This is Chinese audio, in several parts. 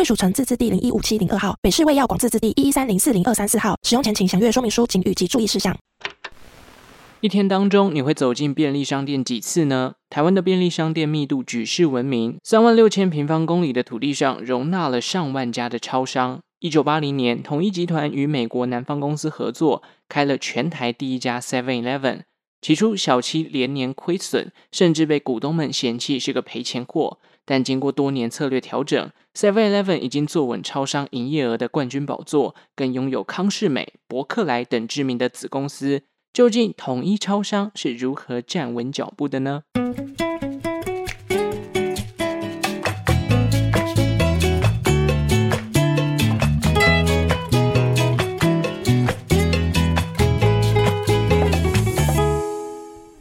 贵属城自治地零一五七零二号，北市卫药广自治地一一三零四零二三四号。使用前请详阅说明书、警语及注意事项。一天当中，你会走进便利商店几次呢？台湾的便利商店密度举世闻名，三万六千平方公里的土地上容纳了上万家的超商。一九八零年，统一集团与美国南方公司合作，开了全台第一家 Seven Eleven。起初，小七连年亏损，甚至被股东们嫌弃是个赔钱货。但经过多年策略调整，Seven Eleven 已经坐稳超商营业额的冠军宝座，更拥有康世美、伯克莱等知名的子公司。究竟统一超商是如何站稳脚步的呢？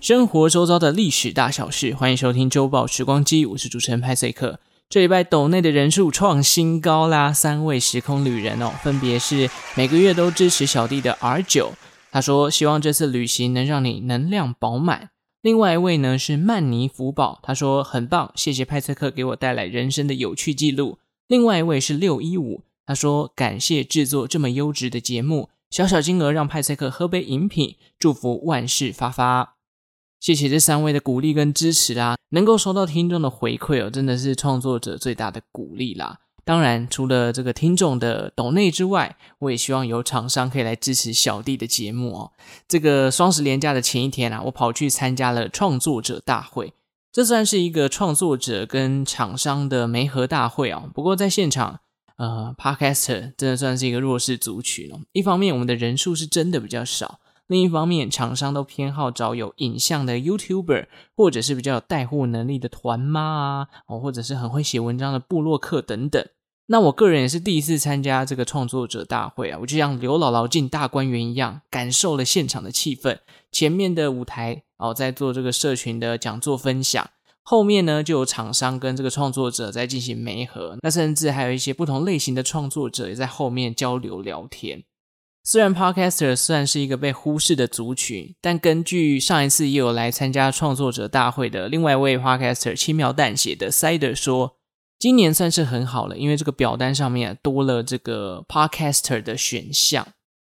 生活周遭的历史大小事，欢迎收听周报时光机，我是主持人派翠克。这礼拜抖内的人数创新高啦，三位时空旅人哦，分别是每个月都支持小弟的 R 九。他说：“希望这次旅行能让你能量饱满。”另外一位呢是曼尼福宝，他说：“很棒，谢谢派翠克给我带来人生的有趣记录。”另外一位是六一五，他说：“感谢制作这么优质的节目，小小金额让派赛克喝杯饮品，祝福万事发发。”谢谢这三位的鼓励跟支持啦，能够收到听众的回馈哦，真的是创作者最大的鼓励啦。当然，除了这个听众的抖内之外，我也希望有厂商可以来支持小弟的节目哦。这个双十连假的前一天啊，我跑去参加了创作者大会，这算是一个创作者跟厂商的媒合大会哦。不过在现场，呃，Podcaster 真的算是一个弱势族群哦。一方面，我们的人数是真的比较少；另一方面，厂商都偏好找有影像的 YouTuber，或者是比较有带货能力的团妈啊，哦，或者是很会写文章的部落客等等。那我个人也是第一次参加这个创作者大会啊，我就像刘姥姥进大观园一样，感受了现场的气氛。前面的舞台哦，在做这个社群的讲座分享，后面呢就有厂商跟这个创作者在进行媒合，那甚至还有一些不同类型的创作者也在后面交流聊天。虽然 Podcaster 算是一个被忽视的族群，但根据上一次也有来参加创作者大会的另外一位 Podcaster 轻描淡写的 Sider 说。今年算是很好了，因为这个表单上面多了这个 Podcaster 的选项。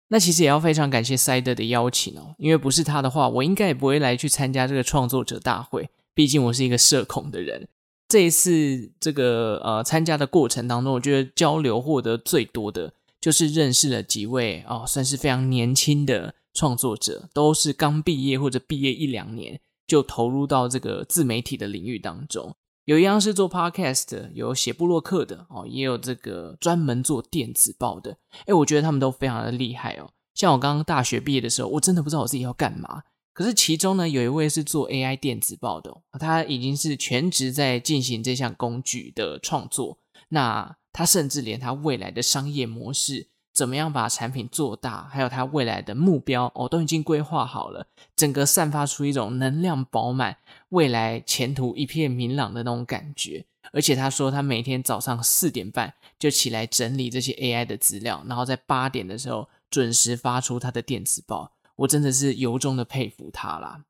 那其实也要非常感谢 Sider 的邀请哦，因为不是他的话，我应该也不会来去参加这个创作者大会。毕竟我是一个社恐的人。这一次这个呃参加的过程当中，我觉得交流获得最多的就是认识了几位哦，算是非常年轻的创作者，都是刚毕业或者毕业一两年就投入到这个自媒体的领域当中。有一样是做 podcast，有写部落客的哦，也有这个专门做电子报的。诶，我觉得他们都非常的厉害哦。像我刚刚大学毕业的时候，我真的不知道我自己要干嘛。可是其中呢，有一位是做 AI 电子报的，他已经是全职在进行这项工具的创作。那他甚至连他未来的商业模式，怎么样把产品做大，还有他未来的目标哦，都已经规划好了。整个散发出一种能量饱满。未来前途一片明朗的那种感觉，而且他说他每天早上四点半就起来整理这些 AI 的资料，然后在八点的时候准时发出他的电子报。我真的是由衷的佩服他啦。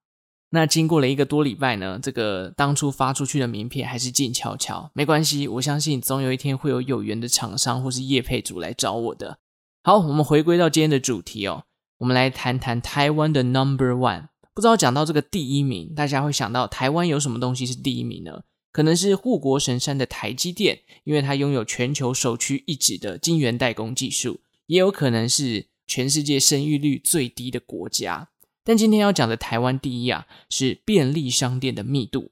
那经过了一个多礼拜呢，这个当初发出去的名片还是静悄悄。没关系，我相信总有一天会有有缘的厂商或是业配主来找我的。好，我们回归到今天的主题哦，我们来谈谈台湾的 Number One。不知道讲到这个第一名，大家会想到台湾有什么东西是第一名呢？可能是护国神山的台积电，因为它拥有全球首屈一指的晶圆代工技术；也有可能是全世界生育率最低的国家。但今天要讲的台湾第一啊，是便利商店的密度。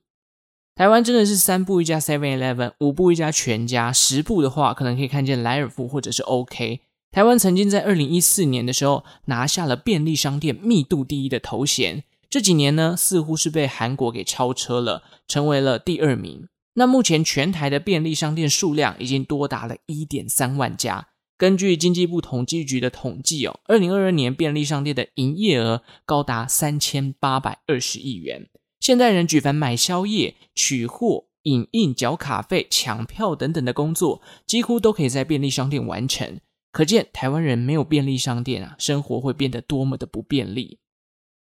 台湾真的是三步一家 Seven Eleven，五步一家全家，十步的话可能可以看见莱尔富或者是 OK。台湾曾经在二零一四年的时候拿下了便利商店密度第一的头衔。这几年呢，似乎是被韩国给超车了，成为了第二名。那目前全台的便利商店数量已经多达了一点三万家。根据经济部统计局的统计哦，二零二二年便利商店的营业额高达三千八百二十亿元。现代人举凡买宵夜、取货、影印、缴卡费、抢票等等的工作，几乎都可以在便利商店完成。可见台湾人没有便利商店啊，生活会变得多么的不便利。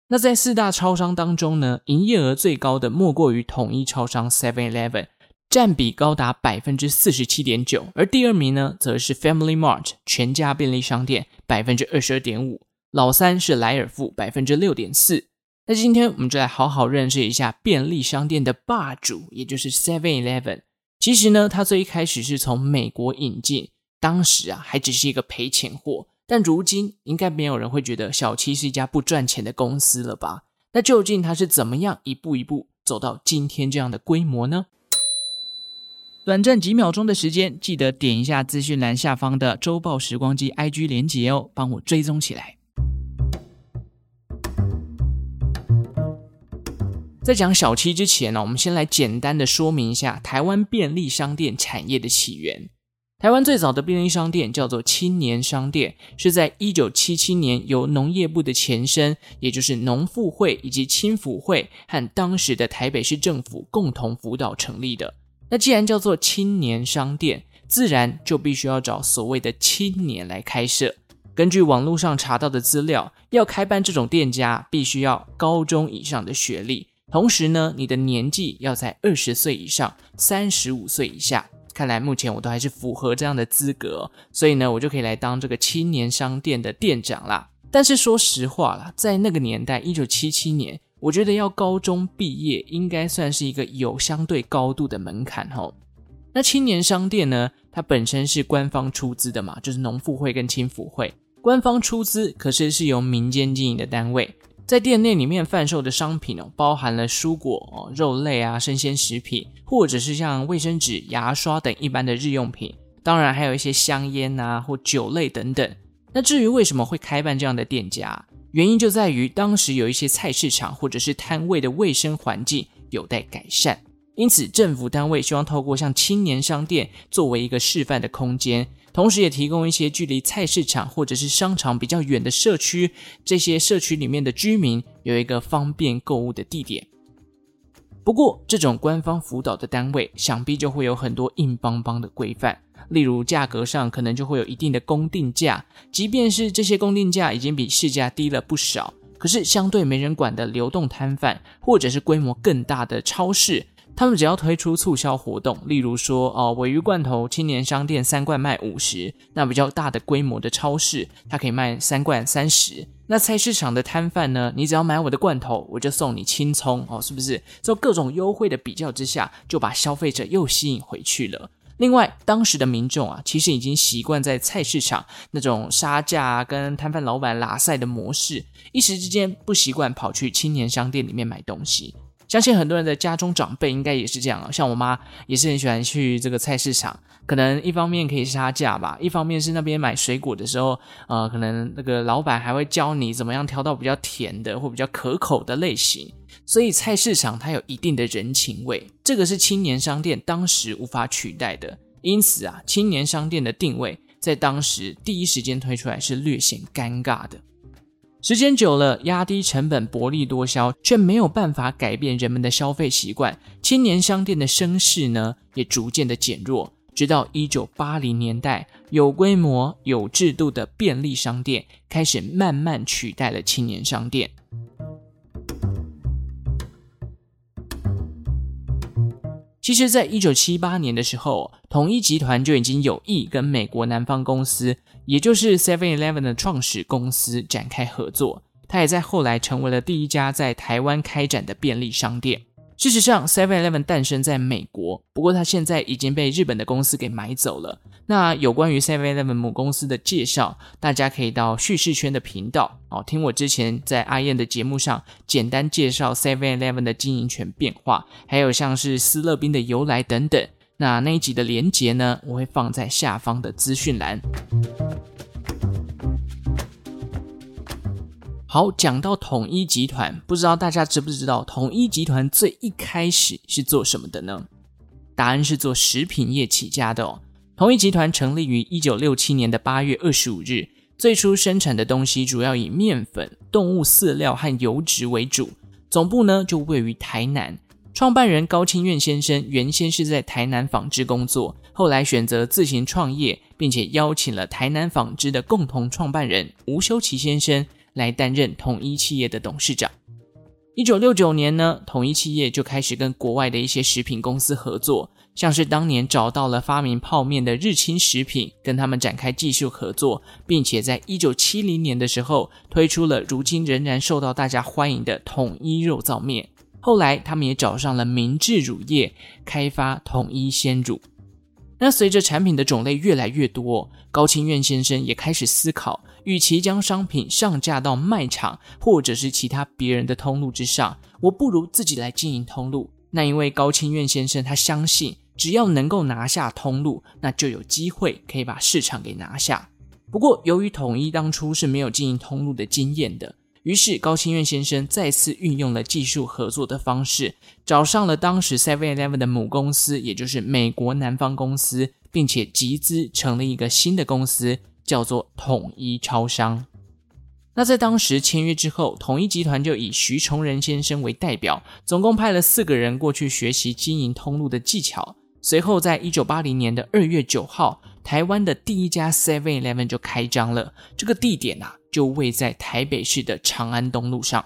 那在四大超商当中呢，营业额最高的莫过于统一超商 Seven Eleven，占比高达百分之四十七点九，而第二名呢，则是 Family Mart 全家便利商店百分之二十二点五，老三是莱尔富百分之六点四。那今天我们就来好好认识一下便利商店的霸主，也就是 Seven Eleven。其实呢，它最一开始是从美国引进。当时啊，还只是一个赔钱货，但如今应该没有人会觉得小七是一家不赚钱的公司了吧？那究竟它是怎么样一步一步走到今天这样的规模呢？短暂几秒钟的时间，记得点一下资讯栏下方的周报时光机 IG 连结哦，帮我追踪起来。在讲小七之前呢，我们先来简单的说明一下台湾便利商店产业的起源。台湾最早的便利商店叫做青年商店，是在一九七七年由农业部的前身，也就是农复会以及青辅会和当时的台北市政府共同辅导成立的。那既然叫做青年商店，自然就必须要找所谓的青年来开设。根据网络上查到的资料，要开办这种店家，必须要高中以上的学历，同时呢，你的年纪要在二十岁以上，三十五岁以下。看来目前我都还是符合这样的资格，所以呢，我就可以来当这个青年商店的店长啦。但是说实话啦，在那个年代，一九七七年，我觉得要高中毕业应该算是一个有相对高度的门槛吼。那青年商店呢，它本身是官方出资的嘛，就是农复会跟青辅会，官方出资，可是是由民间经营的单位。在店内里面贩售的商品哦，包含了蔬果哦、肉类啊、生鲜食品，或者是像卫生纸、牙刷等一般的日用品，当然还有一些香烟啊或酒类等等。那至于为什么会开办这样的店家，原因就在于当时有一些菜市场或者是摊位的卫生环境有待改善，因此政府单位希望透过像青年商店作为一个示范的空间。同时也提供一些距离菜市场或者是商场比较远的社区，这些社区里面的居民有一个方便购物的地点。不过，这种官方辅导的单位，想必就会有很多硬邦邦的规范，例如价格上可能就会有一定的公定价，即便是这些公定价已经比市价低了不少，可是相对没人管的流动摊贩，或者是规模更大的超市。他们只要推出促销活动，例如说，哦，尾鱼罐头，青年商店三罐卖五十，那比较大的规模的超市，它可以卖三罐三十。那菜市场的摊贩呢，你只要买我的罐头，我就送你青葱，哦，是不是？在各种优惠的比较之下，就把消费者又吸引回去了。另外，当时的民众啊，其实已经习惯在菜市场那种杀价跟摊贩老板拉赛的模式，一时之间不习惯跑去青年商店里面买东西。相信很多人的家中长辈应该也是这样啊，像我妈也是很喜欢去这个菜市场，可能一方面可以杀价吧，一方面是那边买水果的时候，呃，可能那个老板还会教你怎么样挑到比较甜的或比较可口的类型，所以菜市场它有一定的人情味，这个是青年商店当时无法取代的，因此啊，青年商店的定位在当时第一时间推出来是略显尴尬的。时间久了，压低成本，薄利多销，却没有办法改变人们的消费习惯。青年商店的声势呢，也逐渐的减弱。直到一九八零年代，有规模、有制度的便利商店开始慢慢取代了青年商店。其实，在一九七八年的时候，统一集团就已经有意跟美国南方公司。也就是 Seven Eleven 的创始公司展开合作，它也在后来成为了第一家在台湾开展的便利商店。事实上，Seven Eleven 诞生在美国，不过它现在已经被日本的公司给买走了。那有关于 Seven Eleven 母公司的介绍，大家可以到叙事圈的频道哦，听我之前在阿燕的节目上简单介绍 Seven Eleven 的经营权变化，还有像是思乐冰的由来等等。那那一集的连结呢，我会放在下方的资讯栏。好，讲到统一集团，不知道大家知不知道统一集团最一开始是做什么的呢？答案是做食品业起家的哦。统一集团成立于一九六七年的八月二十五日，最初生产的东西主要以面粉、动物饲料和油脂为主，总部呢就位于台南。创办人高清苑先生原先是在台南纺织工作，后来选择自行创业，并且邀请了台南纺织的共同创办人吴修齐先生来担任统一企业的董事长。一九六九年呢，统一企业就开始跟国外的一些食品公司合作，像是当年找到了发明泡面的日清食品，跟他们展开技术合作，并且在一九七零年的时候推出了如今仍然受到大家欢迎的统一肉燥面。后来，他们也找上了明治乳业，开发统一鲜乳。那随着产品的种类越来越多，高清院先生也开始思考，与其将商品上架到卖场或者是其他别人的通路之上，我不如自己来经营通路。那因为高清院先生他相信，只要能够拿下通路，那就有机会可以把市场给拿下。不过，由于统一当初是没有经营通路的经验的。于是，高清愿先生再次运用了技术合作的方式，找上了当时 Seven Eleven 的母公司，也就是美国南方公司，并且集资成立一个新的公司，叫做统一超商。那在当时签约之后，统一集团就以徐崇仁先生为代表，总共派了四个人过去学习经营通路的技巧。随后，在一九八零年的二月九号，台湾的第一家 Seven Eleven 就开张了。这个地点啊。就位在台北市的长安东路上，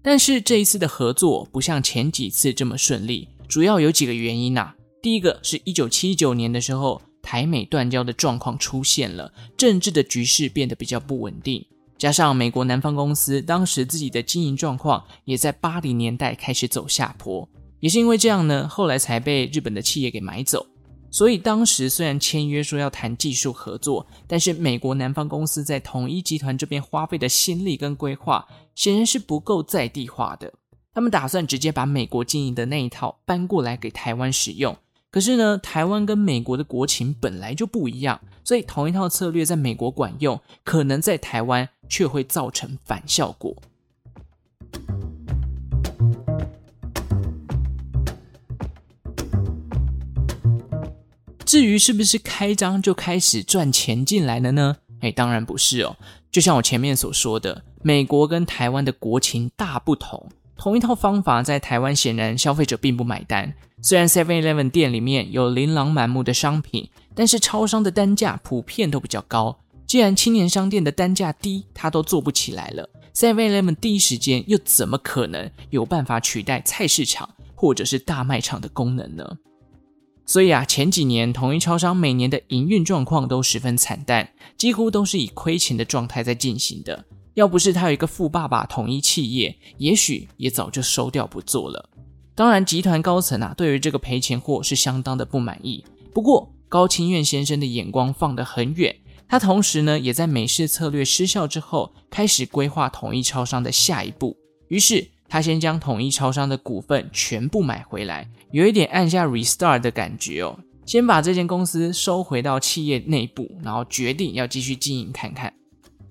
但是这一次的合作不像前几次这么顺利，主要有几个原因呐。第一个是一九七九年的时候，台美断交的状况出现了，政治的局势变得比较不稳定，加上美国南方公司当时自己的经营状况也在八零年代开始走下坡，也是因为这样呢，后来才被日本的企业给买走。所以当时虽然签约说要谈技术合作，但是美国南方公司在统一集团这边花费的心力跟规划，显然是不够在地化的。他们打算直接把美国经营的那一套搬过来给台湾使用。可是呢，台湾跟美国的国情本来就不一样，所以同一套策略在美国管用，可能在台湾却会造成反效果。至于是不是开张就开始赚钱进来了呢？诶，当然不是哦。就像我前面所说的，美国跟台湾的国情大不同，同一套方法在台湾显然消费者并不买单。虽然 Seven Eleven 店里面有琳琅满目的商品，但是超商的单价普遍都比较高。既然青年商店的单价低，它都做不起来了，Seven Eleven 第一时间又怎么可能有办法取代菜市场或者是大卖场的功能呢？所以啊，前几年统一超商每年的营运状况都十分惨淡，几乎都是以亏钱的状态在进行的。要不是他有一个富爸爸统一企业，也许也早就收掉不做了。当然，集团高层啊，对于这个赔钱货是相当的不满意。不过，高清苑先生的眼光放得很远，他同时呢，也在美式策略失效之后，开始规划统一超商的下一步。于是，他先将统一超商的股份全部买回来。有一点按下 restart 的感觉哦，先把这间公司收回到企业内部，然后决定要继续经营看看。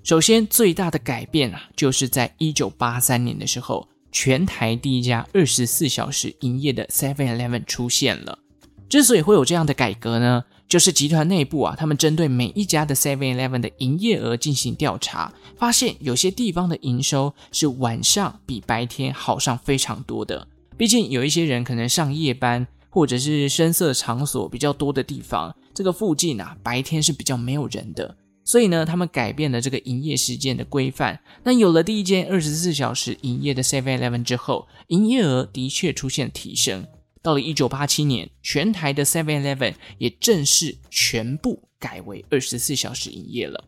首先，最大的改变啊，就是在一九八三年的时候，全台第一家二十四小时营业的 Seven Eleven 出现了。之所以会有这样的改革呢，就是集团内部啊，他们针对每一家的 Seven Eleven 的营业额进行调查，发现有些地方的营收是晚上比白天好上非常多的。毕竟有一些人可能上夜班，或者是声色场所比较多的地方，这个附近啊，白天是比较没有人的。所以呢，他们改变了这个营业时间的规范。那有了第一间二十四小时营业的 Seven Eleven 之后，营业额的确出现提升。到了一九八七年，全台的 Seven Eleven 也正式全部改为二十四小时营业了。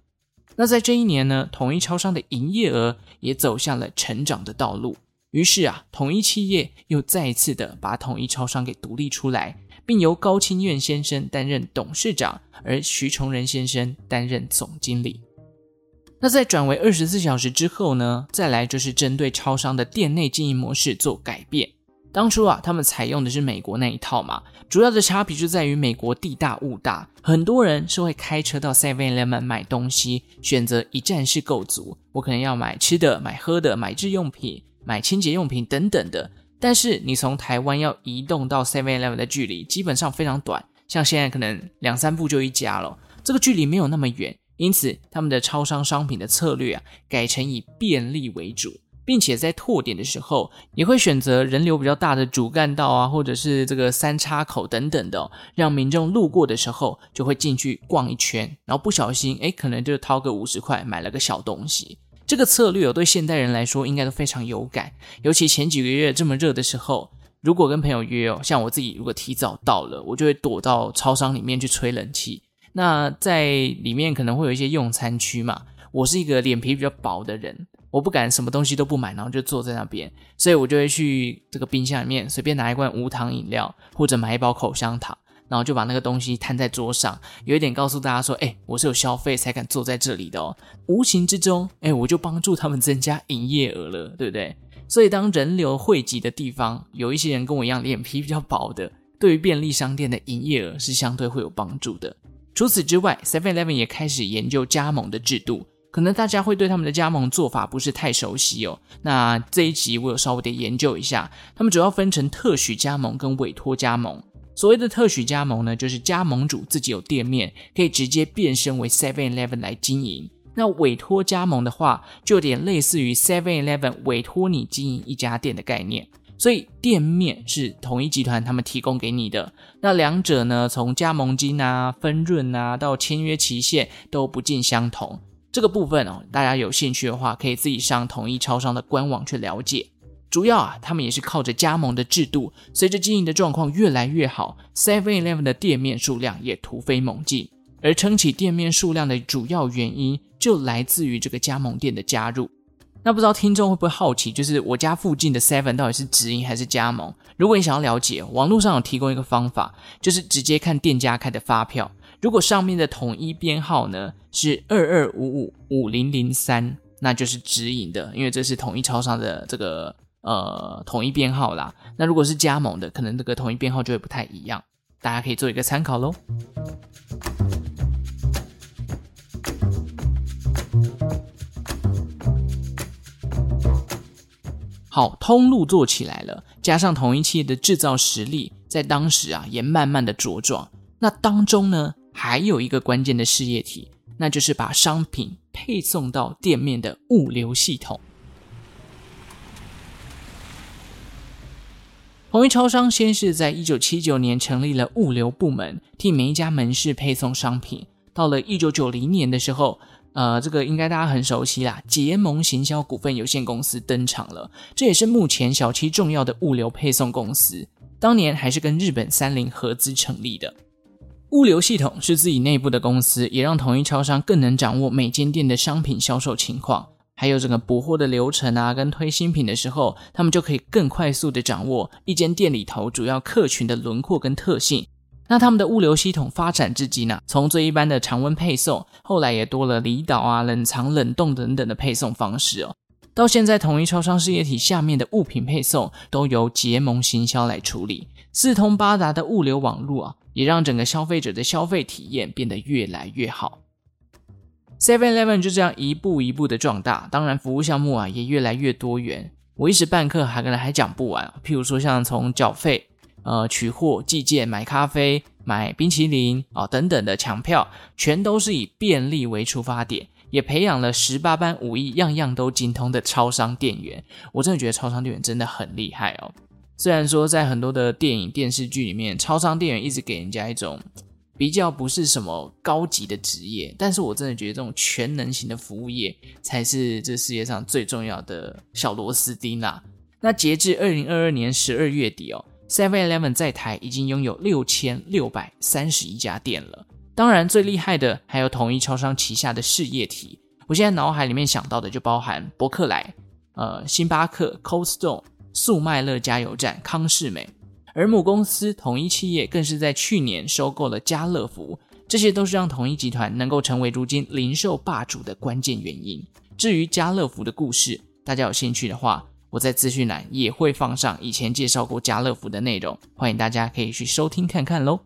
那在这一年呢，统一超商的营业额也走向了成长的道路。于是啊，统一企业又再一次的把统一超商给独立出来，并由高清苑先生担任董事长，而徐崇仁先生担任总经理。那在转为二十四小时之后呢，再来就是针对超商的店内经营模式做改变。当初啊，他们采用的是美国那一套嘛，主要的差别就在于美国地大物大，很多人是会开车到 Seven Eleven 买东西，选择一站式购足。我可能要买吃的、买喝的、买日用品。买清洁用品等等的，但是你从台湾要移动到 Seven Eleven 的距离基本上非常短，像现在可能两三步就一家了，这个距离没有那么远，因此他们的超商商品的策略啊，改成以便利为主。并且在拓点的时候，也会选择人流比较大的主干道啊，或者是这个三叉口等等的，让民众路过的时候就会进去逛一圈，然后不小心诶，可能就掏个五十块买了个小东西。这个策略哦，对现代人来说应该都非常有感。尤其前几个月这么热的时候，如果跟朋友约哦，像我自己如果提早到了，我就会躲到超商里面去吹冷气。那在里面可能会有一些用餐区嘛，我是一个脸皮比较薄的人。我不敢什么东西都不买，然后就坐在那边，所以我就会去这个冰箱里面随便拿一罐无糖饮料，或者买一包口香糖，然后就把那个东西摊在桌上，有一点告诉大家说：“哎，我是有消费才敢坐在这里的哦。”无形之中，哎，我就帮助他们增加营业额了，对不对？所以当人流汇集的地方，有一些人跟我一样脸皮比较薄的，对于便利商店的营业额是相对会有帮助的。除此之外，Seven-Eleven 也开始研究加盟的制度。可能大家会对他们的加盟做法不是太熟悉哦。那这一集我有稍微的研究一下，他们主要分成特许加盟跟委托加盟。所谓的特许加盟呢，就是加盟主自己有店面，可以直接变身为 Seven Eleven 来经营。那委托加盟的话，就有点类似于 Seven Eleven 委托你经营一家店的概念。所以店面是统一集团他们提供给你的。那两者呢，从加盟金啊、分润啊到签约期限都不尽相同。这个部分哦，大家有兴趣的话，可以自己上统一超商的官网去了解。主要啊，他们也是靠着加盟的制度，随着经营的状况越来越好，Seven-Eleven 的店面数量也突飞猛进。而撑起店面数量的主要原因，就来自于这个加盟店的加入。那不知道听众会不会好奇，就是我家附近的 Seven 到底是直营还是加盟？如果你想要了解，网络上有提供一个方法，就是直接看店家开的发票。如果上面的统一编号呢是二二五五五零零三，那就是直营的，因为这是统一超商的这个呃统一编号啦。那如果是加盟的，可能这个统一编号就会不太一样，大家可以做一个参考喽。好，通路做起来了，加上统一企业的制造实力，在当时啊也慢慢的茁壮。那当中呢，还有一个关键的事业体，那就是把商品配送到店面的物流系统。统一超商先是在一九七九年成立了物流部门，替每一家门市配送商品。到了一九九零年的时候，呃，这个应该大家很熟悉啦，结盟行销股份有限公司登场了。这也是目前小七重要的物流配送公司，当年还是跟日本三菱合资成立的。物流系统是自己内部的公司，也让统一超商更能掌握每间店的商品销售情况，还有整个补货的流程啊，跟推新品的时候，他们就可以更快速的掌握一间店里头主要客群的轮廓跟特性。那他们的物流系统发展至今呢，从最一般的常温配送，后来也多了离岛啊、冷藏、冷冻等等的配送方式哦。到现在，统一超商事业体下面的物品配送都由结盟行销来处理，四通八达的物流网络啊。也让整个消费者的消费体验变得越来越好。Seven Eleven 就这样一步一步的壮大，当然服务项目啊也越来越多元。我一时半刻还可能还讲不完，譬如说像从缴费、呃取货、寄件、买咖啡、买冰淇淋啊、哦、等等的抢票，全都是以便利为出发点，也培养了十八般武艺，样样都精通的超商店员。我真的觉得超商店员真的很厉害哦。虽然说在很多的电影电视剧里面，超商店员一直给人家一种比较不是什么高级的职业，但是我真的觉得这种全能型的服务业才是这世界上最重要的小螺丝钉啦。那截至二零二二年十二月底哦，Seven Eleven 在台已经拥有六千六百三十一家店了。当然最厉害的还有统一超商旗下的事业体，我现在脑海里面想到的就包含伯克莱、呃星巴克、Cold Stone。速卖乐加油站、康是美，而母公司统一企业更是在去年收购了家乐福，这些都是让统一集团能够成为如今零售霸主的关键原因。至于家乐福的故事，大家有兴趣的话，我在资讯栏也会放上以前介绍过家乐福的内容，欢迎大家可以去收听看看喽。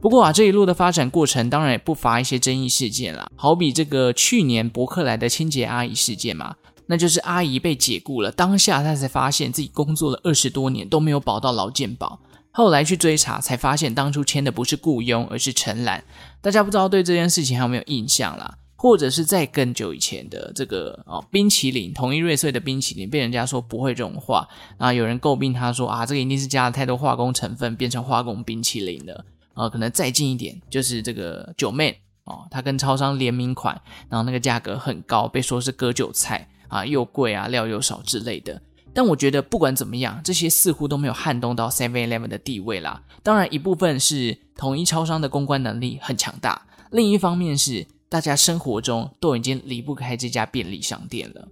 不过啊，这一路的发展过程当然也不乏一些争议事件啦，好比这个去年伯克来的清洁阿姨事件嘛，那就是阿姨被解雇了，当下她才发现自己工作了二十多年都没有保到劳健保，后来去追查才发现当初签的不是雇佣，而是承揽。大家不知道对这件事情还有没有印象啦？或者是在更久以前的这个哦，冰淇淋统一瑞穗的冰淇淋被人家说不会融化，然后有人诟病他说啊，这个一定是加了太多化工成分变成化工冰淇淋了。呃，可能再近一点，就是这个九妹哦，他跟超商联名款，然后那个价格很高，被说是割韭菜啊，又贵啊，料又少之类的。但我觉得不管怎么样，这些似乎都没有撼动到 Seven Eleven 的地位啦。当然，一部分是统一超商的公关能力很强大，另一方面是大家生活中都已经离不开这家便利商店了。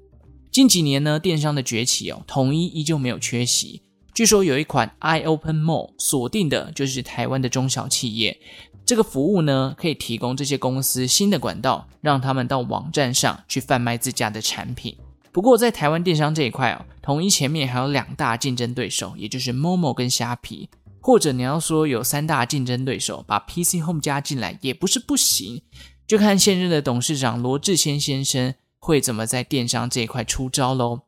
近几年呢，电商的崛起哦，统一依旧没有缺席。据说有一款 iOpen Mall 锁定的就是台湾的中小企业，这个服务呢，可以提供这些公司新的管道，让他们到网站上去贩卖自家的产品。不过在台湾电商这一块哦，统一前面还有两大竞争对手，也就是 Momo 跟虾皮，或者你要说有三大竞争对手，把 PC Home 加进来也不是不行，就看现任的董事长罗志谦先生会怎么在电商这一块出招喽。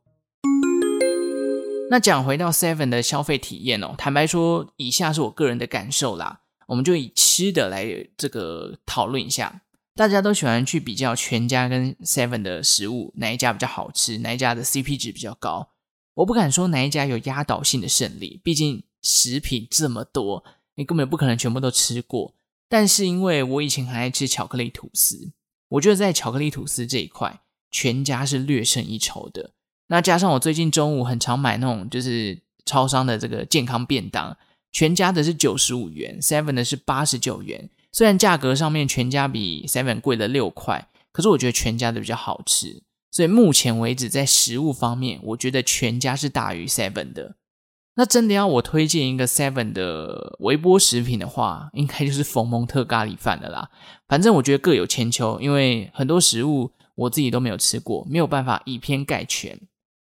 那讲回到 Seven 的消费体验哦，坦白说，以下是我个人的感受啦。我们就以吃的来这个讨论一下，大家都喜欢去比较全家跟 Seven 的食物，哪一家比较好吃，哪一家的 CP 值比较高。我不敢说哪一家有压倒性的胜利，毕竟食品这么多，你根本不可能全部都吃过。但是因为我以前很爱吃巧克力吐司，我觉得在巧克力吐司这一块，全家是略胜一筹的。那加上我最近中午很常买那种就是超商的这个健康便当，全家的是九十五元，seven 的是八十九元。虽然价格上面全家比 seven 贵了六块，可是我觉得全家的比较好吃。所以目前为止在食物方面，我觉得全家是大于 seven 的。那真的要我推荐一个 seven 的微波食品的话，应该就是冯蒙特咖喱饭的啦。反正我觉得各有千秋，因为很多食物我自己都没有吃过，没有办法以偏概全。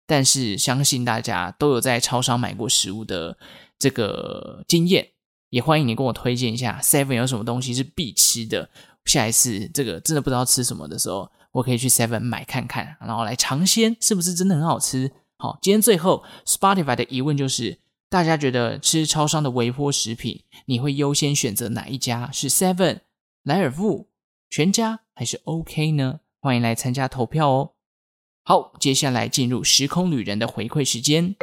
但是相信大家都有在超商买过食物的这个经验，也欢迎你跟我推荐一下 Seven 有什么东西是必吃的。下一次这个真的不知道吃什么的时候，我可以去 Seven 买看看，然后来尝鲜，是不是真的很好吃？好，今天最后 Spotify 的疑问就是：大家觉得吃超商的微波食品，你会优先选择哪一家？是 Seven、莱尔富、全家还是 OK 呢？欢迎来参加投票哦。好，接下来进入时空旅人的回馈时间。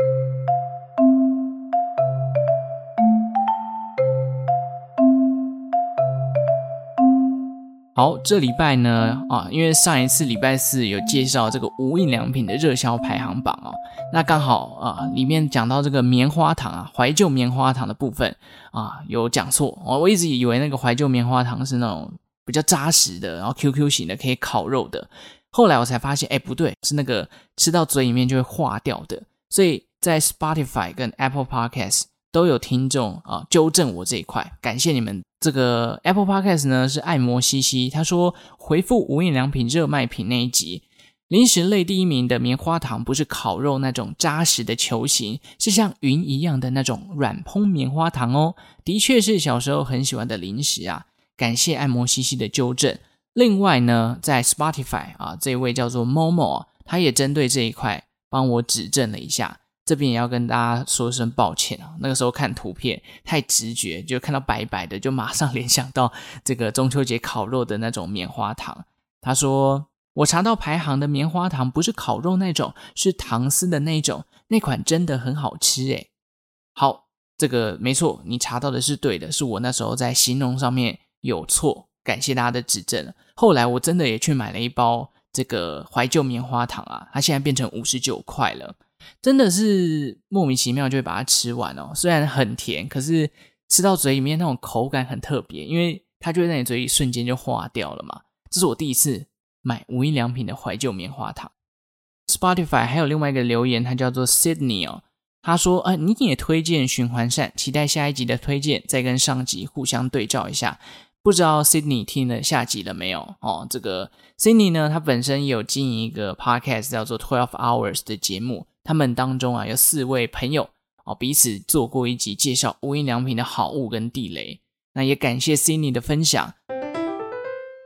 好，这礼拜呢，啊，因为上一次礼拜四有介绍这个无印良品的热销排行榜哦，那刚好啊，里面讲到这个棉花糖啊，怀旧棉花糖的部分啊，有讲错哦，我一直以为那个怀旧棉花糖是那种比较扎实的，然后 QQ 型的，可以烤肉的。后来我才发现，哎，不对，是那个吃到嘴里面就会化掉的。所以在 Spotify 跟 Apple Podcast 都有听众啊纠正我这一块，感谢你们。这个 Apple Podcast 呢是爱摩西西，他说回复无印良品热卖品那一集，零食类第一名的棉花糖不是烤肉那种扎实的球形，是像云一样的那种软蓬棉花糖哦，的确是小时候很喜欢的零食啊。感谢爱摩西西的纠正。另外呢，在 Spotify 啊，这位叫做 Momo，他也针对这一块帮我指正了一下。这边也要跟大家说声抱歉啊，那个时候看图片太直觉，就看到白白的，就马上联想到这个中秋节烤肉的那种棉花糖。他说我查到排行的棉花糖不是烤肉那种，是糖丝的那种，那款真的很好吃诶。好，这个没错，你查到的是对的，是我那时候在形容上面有错。感谢大家的指正。后来我真的也去买了一包这个怀旧棉花糖啊，它现在变成五十九块了，真的是莫名其妙就会把它吃完哦。虽然很甜，可是吃到嘴里面那种口感很特别，因为它就会在你嘴里瞬间就化掉了嘛。这是我第一次买无印良品的怀旧棉花糖。Spotify 还有另外一个留言，它叫做 Sydney 哦，他说：“啊，你也推荐循环扇，期待下一集的推荐，再跟上集互相对照一下。”不知道 Sydney 听了下集了没有？哦，这个 Sydney 呢，他本身有经营一个 podcast 叫做 Twelve Hours 的节目，他们当中啊有四位朋友哦，彼此做过一集介绍无印良品的好物跟地雷。那也感谢 Cindy 的分享。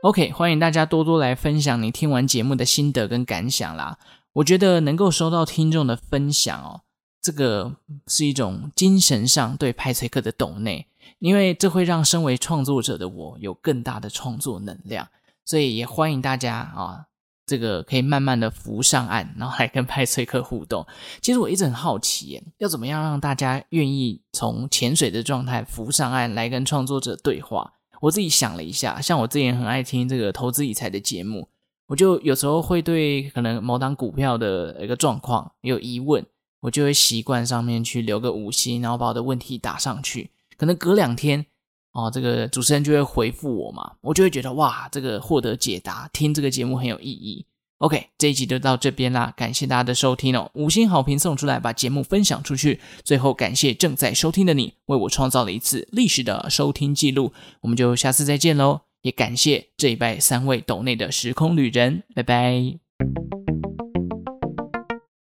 OK，欢迎大家多多来分享你听完节目的心得跟感想啦。我觉得能够收到听众的分享哦，这个是一种精神上对派翠克的懂内，因为这会让身为创作者的我有更大的创作能量，所以也欢迎大家啊。这个可以慢慢的浮上岸，然后来跟派翠克互动。其实我一直很好奇，要怎么样让大家愿意从潜水的状态浮上岸来跟创作者对话？我自己想了一下，像我之前很爱听这个投资理财的节目，我就有时候会对可能某档股票的一个状况有疑问，我就会习惯上面去留个五星，然后把我的问题打上去，可能隔两天。哦，这个主持人就会回复我嘛，我就会觉得哇，这个获得解答，听这个节目很有意义。OK，这一集就到这边啦，感谢大家的收听哦，五星好评送出来，把节目分享出去。最后感谢正在收听的你，为我创造了一次历史的收听记录。我们就下次再见喽，也感谢这一拜三位斗内的时空旅人，拜拜。